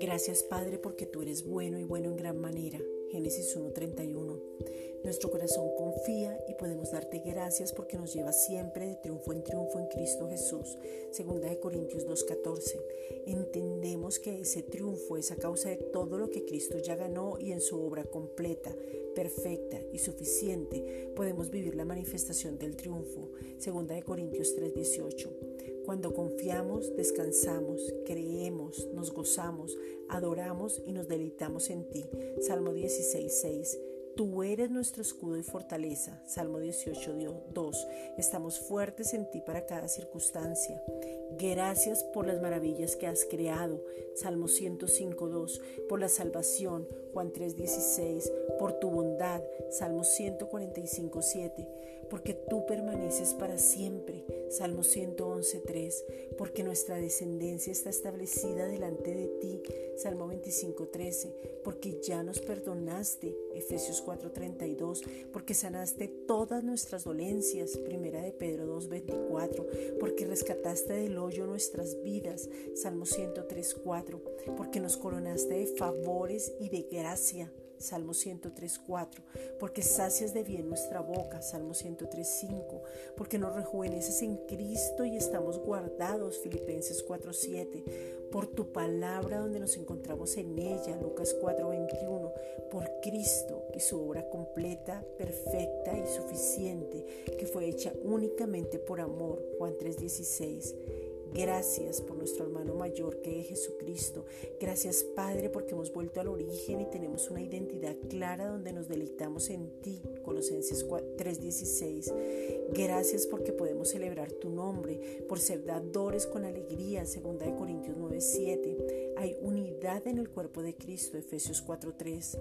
Gracias Padre porque tú eres bueno y bueno en gran manera. Génesis 1.31. Nuestro corazón confía y podemos darte gracias porque nos lleva siempre de triunfo en triunfo en Cristo Jesús. Segunda de Corintios 2.14. Entendemos que ese triunfo es a causa de todo lo que Cristo ya ganó y en su obra completa, perfecta y suficiente podemos vivir la manifestación del triunfo. Segunda de Corintios 3.18. Cuando confiamos, descansamos, creemos, nos gozamos, adoramos y nos deleitamos en ti. Salmo 16.6. Tú eres nuestro escudo y fortaleza. Salmo 18, 2. Estamos fuertes en ti para cada circunstancia. Gracias por las maravillas que has creado. Salmo 105, 2. Por la salvación. Juan 3, 16. Por tu bondad. Salmo 145, 7 porque tú permaneces para siempre. Salmo 111, 3, porque nuestra descendencia está establecida delante de ti. Salmo 25, 13, porque ya nos perdonaste. Efesios 4, 32, porque sanaste todas nuestras dolencias. Primera de Pedro 2, 24, porque rescataste del hoyo nuestras vidas. Salmo 103, 4, porque nos coronaste de favores y de gracia. Salmo 103.4, porque sacias de bien nuestra boca, Salmo 103.5, porque nos rejuveneces en Cristo y estamos guardados, Filipenses 4.7, por tu palabra donde nos encontramos en ella, Lucas 4.21, por Cristo y su obra completa, perfecta y suficiente, que fue hecha únicamente por amor, Juan 3.16 Gracias por nuestro hermano mayor que es Jesucristo. Gracias Padre porque hemos vuelto al origen y tenemos una identidad clara donde nos deleitamos en ti. Colosenses 3:16. Gracias porque podemos celebrar tu nombre, por ser dadores con alegría. 2 Corintios 9:7. Hay unidad en el cuerpo de Cristo. Efesios 4:3.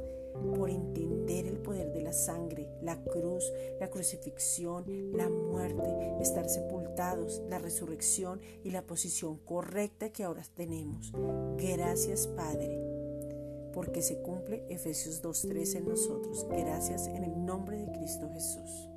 Por entender el poder de la sangre, la cruz, la crucifixión, la muerte, estar sepultados, la resurrección y la posición correcta que ahora tenemos. Gracias Padre, porque se cumple Efesios 2.3 en nosotros. Gracias en el nombre de Cristo Jesús.